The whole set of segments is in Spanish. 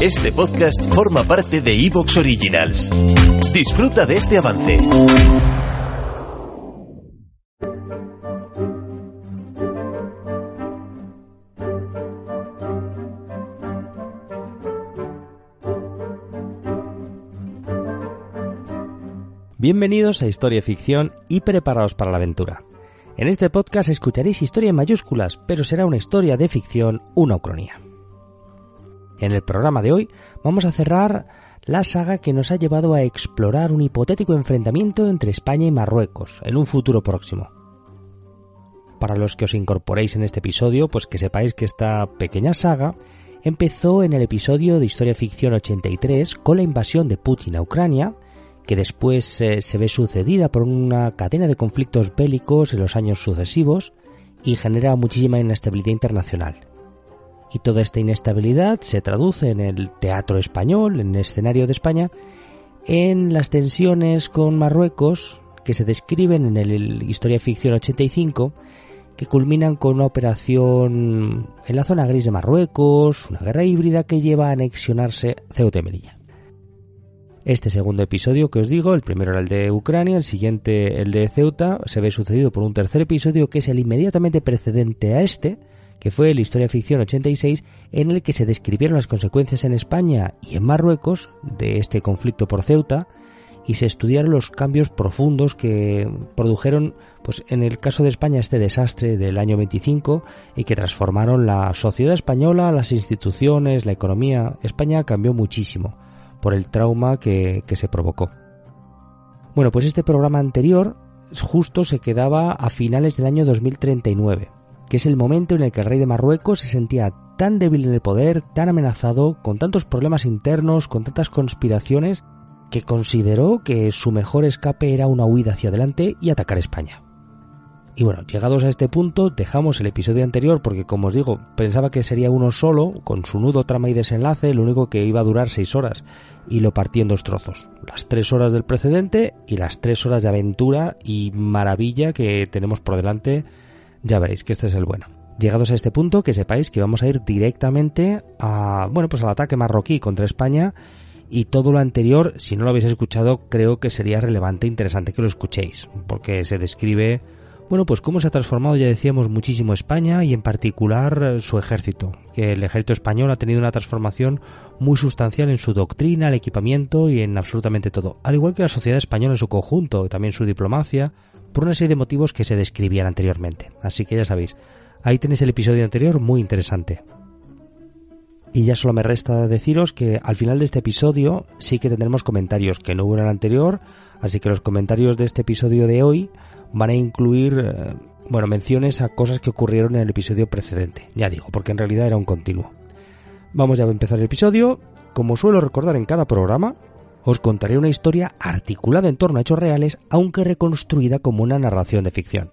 Este podcast forma parte de Evox Originals. Disfruta de este avance. Bienvenidos a Historia Ficción y preparaos para la aventura. En este podcast escucharéis historia en mayúsculas, pero será una historia de ficción, una ucronía. En el programa de hoy vamos a cerrar la saga que nos ha llevado a explorar un hipotético enfrentamiento entre España y Marruecos en un futuro próximo. Para los que os incorporéis en este episodio, pues que sepáis que esta pequeña saga empezó en el episodio de Historia Ficción 83 con la invasión de Putin a Ucrania, que después eh, se ve sucedida por una cadena de conflictos bélicos en los años sucesivos y genera muchísima inestabilidad internacional. Y toda esta inestabilidad se traduce en el teatro español, en el escenario de España, en las tensiones con Marruecos que se describen en el Historia Ficción 85, que culminan con una operación en la zona gris de Marruecos, una guerra híbrida que lleva a anexionarse Ceuta y Melilla. Este segundo episodio que os digo, el primero era el de Ucrania, el siguiente el de Ceuta, se ve sucedido por un tercer episodio que es el inmediatamente precedente a este, que fue el Historia Ficción 86, en el que se describieron las consecuencias en España y en Marruecos de este conflicto por Ceuta y se estudiaron los cambios profundos que produjeron, pues en el caso de España, este desastre del año 25 y que transformaron la sociedad española, las instituciones, la economía. España cambió muchísimo por el trauma que, se provocó. Bueno, pues este programa anterior justo se quedaba a finales del año 2039, que es el momento en el que el rey de Marruecos se sentía tan débil en el poder, tan amenazado, con tantos problemas internos, con tantas conspiraciones, que consideró que su mejor escape era una huida hacia adelante y atacar España. Y bueno, llegados a este punto, dejamos el episodio anterior porque, como os digo, pensaba que sería uno solo, con su nudo, trama y desenlace, lo único que iba a durar seis horas, y lo partí en dos trozos. Las tres horas del precedente y las tres horas de aventura y maravilla que tenemos por delante. Ya veréis que este es el bueno. Llegados a este punto, que sepáis que vamos a ir directamente a, bueno, pues al ataque marroquí contra España y todo lo anterior, si no lo habéis escuchado, creo que sería relevante e interesante que lo escuchéis, porque se describe bueno, pues cómo se ha transformado, ya decíamos, muchísimo España y en particular su ejército, que el ejército español ha tenido una transformación muy sustancial en su doctrina, el equipamiento y en absolutamente todo, al igual que la sociedad española en su conjunto, y también su diplomacia, por una serie de motivos que se describían anteriormente. Así que ya sabéis, ahí tenéis el episodio anterior muy interesante. Y ya solo me resta deciros que al final de este episodio sí que tendremos comentarios que no hubo en el anterior, así que los comentarios de este episodio de hoy van a incluir, eh, bueno, menciones a cosas que ocurrieron en el episodio precedente. Ya digo, porque en realidad era un continuo. Vamos ya a empezar el episodio. Como suelo recordar en cada programa, os contaré una historia articulada en torno a hechos reales, aunque reconstruida como una narración de ficción.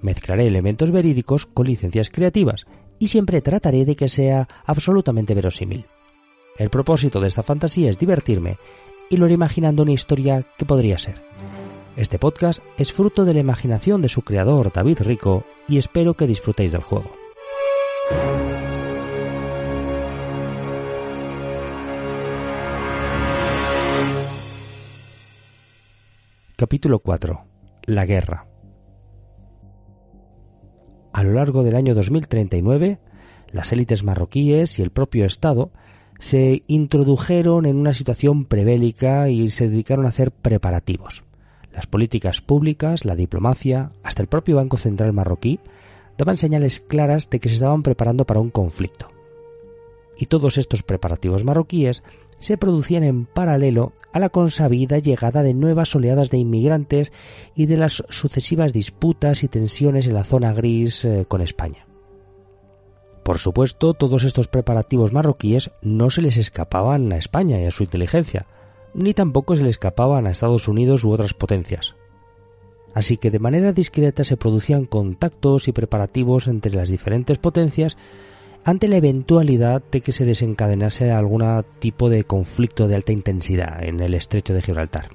Mezclaré elementos verídicos con licencias creativas y siempre trataré de que sea absolutamente verosímil. El propósito de esta fantasía es divertirme y lo haré imaginando una historia que podría ser. Este podcast es fruto de la imaginación de su creador David Rico y espero que disfrutéis del juego. Capítulo 4. La guerra. A lo largo del año 2039, las élites marroquíes y el propio Estado se introdujeron en una situación prebélica y se dedicaron a hacer preparativos. Las políticas públicas, la diplomacia, hasta el propio Banco Central marroquí daban señales claras de que se estaban preparando para un conflicto. Y todos estos preparativos marroquíes se producían en paralelo a la consabida llegada de nuevas oleadas de inmigrantes y de las sucesivas disputas y tensiones en la zona gris eh, con España. Por supuesto, todos estos preparativos marroquíes no se les escapaban a España y a su inteligencia, ni tampoco se les escapaban a Estados Unidos u otras potencias. Así que de manera discreta se producían contactos y preparativos entre las diferentes potencias ante la eventualidad de que se desencadenase algún tipo de conflicto de alta intensidad en el estrecho de Gibraltar.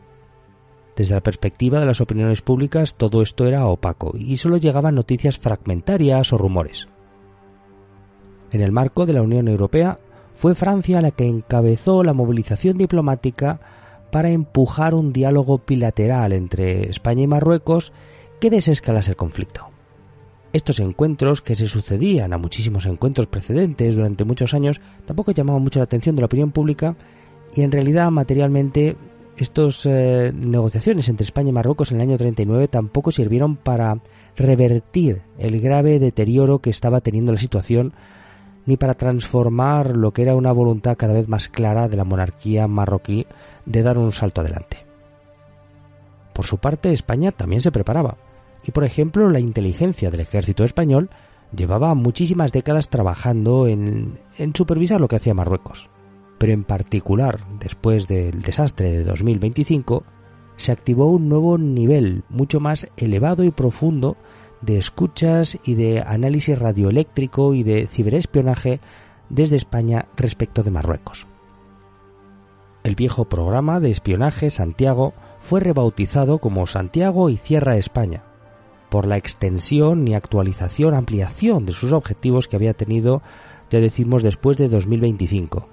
Desde la perspectiva de las opiniones públicas todo esto era opaco y solo llegaban noticias fragmentarias o rumores. En el marco de la Unión Europea, fue Francia la que encabezó la movilización diplomática para empujar un diálogo bilateral entre España y Marruecos que desescalase el conflicto. Estos encuentros, que se sucedían a muchísimos encuentros precedentes durante muchos años, tampoco llamaban mucho la atención de la opinión pública y en realidad materialmente estas eh, negociaciones entre España y Marruecos en el año 39 tampoco sirvieron para revertir el grave deterioro que estaba teniendo la situación ni para transformar lo que era una voluntad cada vez más clara de la monarquía marroquí de dar un salto adelante. Por su parte, España también se preparaba, y por ejemplo la inteligencia del ejército español llevaba muchísimas décadas trabajando en, supervisar lo que hacía Marruecos. Pero en particular, después del desastre de 2025, se activó un nuevo nivel mucho más elevado y profundo de escuchas y de análisis radioeléctrico y de ciberespionaje desde España respecto de Marruecos. El viejo programa de espionaje Santiago fue rebautizado como Santiago y Cierra España, por la extensión y actualización, ampliación de sus objetivos que había tenido, ya decimos, después de 2025.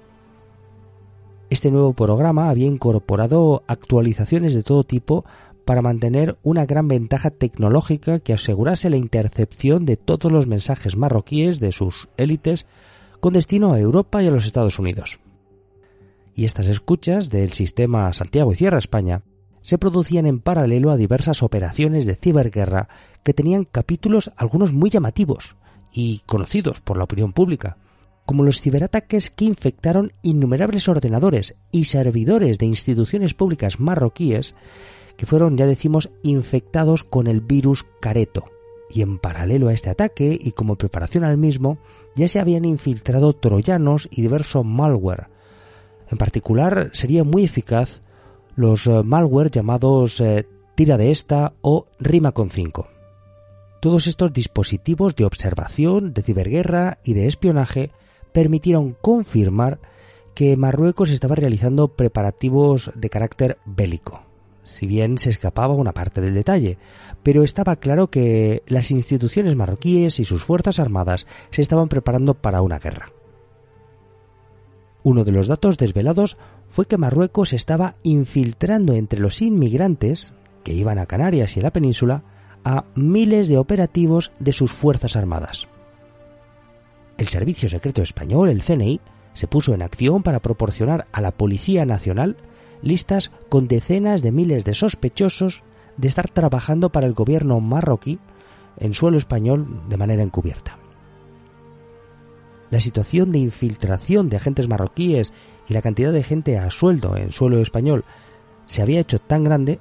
Este nuevo programa había incorporado actualizaciones de todo tipo para mantener una gran ventaja tecnológica que asegurase la intercepción de todos los mensajes marroquíes de sus élites con destino a Europa y a los Estados Unidos. Y estas escuchas del sistema Santiago y Sierra España se producían en paralelo a diversas operaciones de ciberguerra que tenían capítulos algunos muy llamativos y conocidos por la opinión pública, como los ciberataques que infectaron innumerables ordenadores y servidores de instituciones públicas marroquíes que fueron, ya decimos, infectados con el virus Careto. Y en paralelo a este ataque y como preparación al mismo, ya se habían infiltrado troyanos y diverso malware. En particular, sería muy eficaz los eh, malware llamados eh, Tira de esta o Rima con 5. Todos estos dispositivos de observación, de ciberguerra y de espionaje permitieron confirmar que Marruecos estaba realizando preparativos de carácter bélico si bien se escapaba una parte del detalle, pero estaba claro que las instituciones marroquíes y sus fuerzas armadas se estaban preparando para una guerra. Uno de los datos desvelados fue que Marruecos estaba infiltrando entre los inmigrantes que iban a Canarias y a la península a miles de operativos de sus fuerzas armadas. El Servicio Secreto Español, el CNI, se puso en acción para proporcionar a la Policía Nacional listas con decenas de miles de sospechosos de estar trabajando para el gobierno marroquí en suelo español de manera encubierta. La situación de infiltración de agentes marroquíes y la cantidad de gente a sueldo en suelo español se había hecho tan grande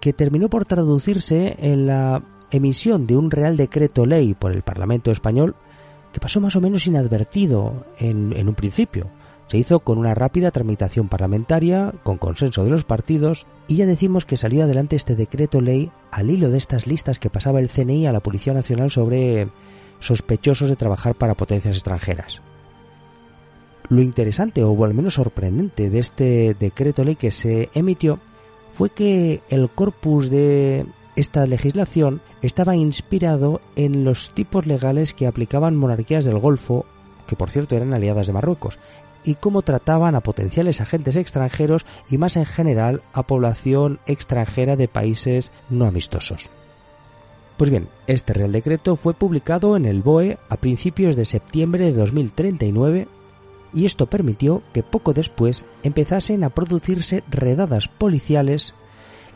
que terminó por traducirse en la emisión de un Real Decreto Ley por el Parlamento español que pasó más o menos inadvertido en, en un principio, se hizo con una rápida tramitación parlamentaria, con consenso de los partidos, y ya decimos que salió adelante este decreto ley al hilo de estas listas que pasaba el CNI a la Policía Nacional sobre sospechosos de trabajar para potencias extranjeras. Lo interesante, o al menos sorprendente, de este decreto ley que se emitió fue que el corpus de esta legislación estaba inspirado en los tipos legales que aplicaban monarquías del Golfo, que por cierto eran aliadas de Marruecos, y cómo trataban a potenciales agentes extranjeros y más en general a población extranjera de países no amistosos. Pues bien, este Real Decreto fue publicado en el BOE a principios de septiembre de 2039 y esto permitió que poco después empezasen a producirse redadas policiales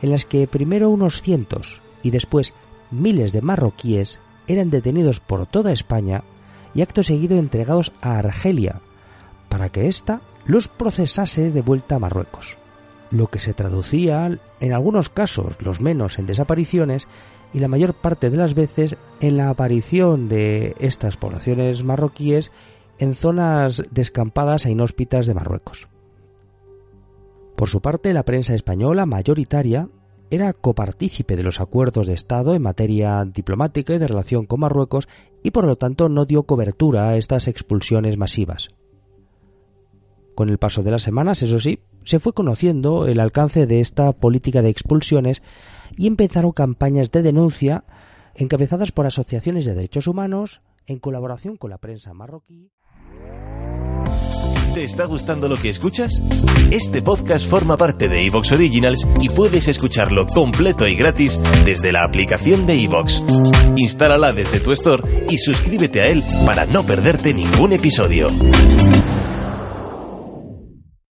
en las que primero unos cientos y después miles de marroquíes eran detenidos por toda España y acto seguido entregados a Argelia para que ésta los procesase de vuelta a Marruecos. Lo que se traducía en algunos casos, los menos, en desapariciones y la mayor parte de las veces en la aparición de estas poblaciones marroquíes en zonas descampadas e inhóspitas de Marruecos. Por su parte, la prensa española mayoritaria era copartícipe de los acuerdos de Estado en materia diplomática y de relación con Marruecos y por lo tanto no dio cobertura a estas expulsiones masivas. Con el paso de las semanas, eso sí, se fue conociendo el alcance de esta política de expulsiones y empezaron campañas de denuncia encabezadas por asociaciones de derechos humanos en colaboración con la prensa marroquí. ¿Te está gustando lo que escuchas? Este podcast forma parte de Evox Originals y puedes escucharlo completo y gratis desde la aplicación de Evox. Instálala desde tu store y suscríbete a él para no perderte ningún episodio.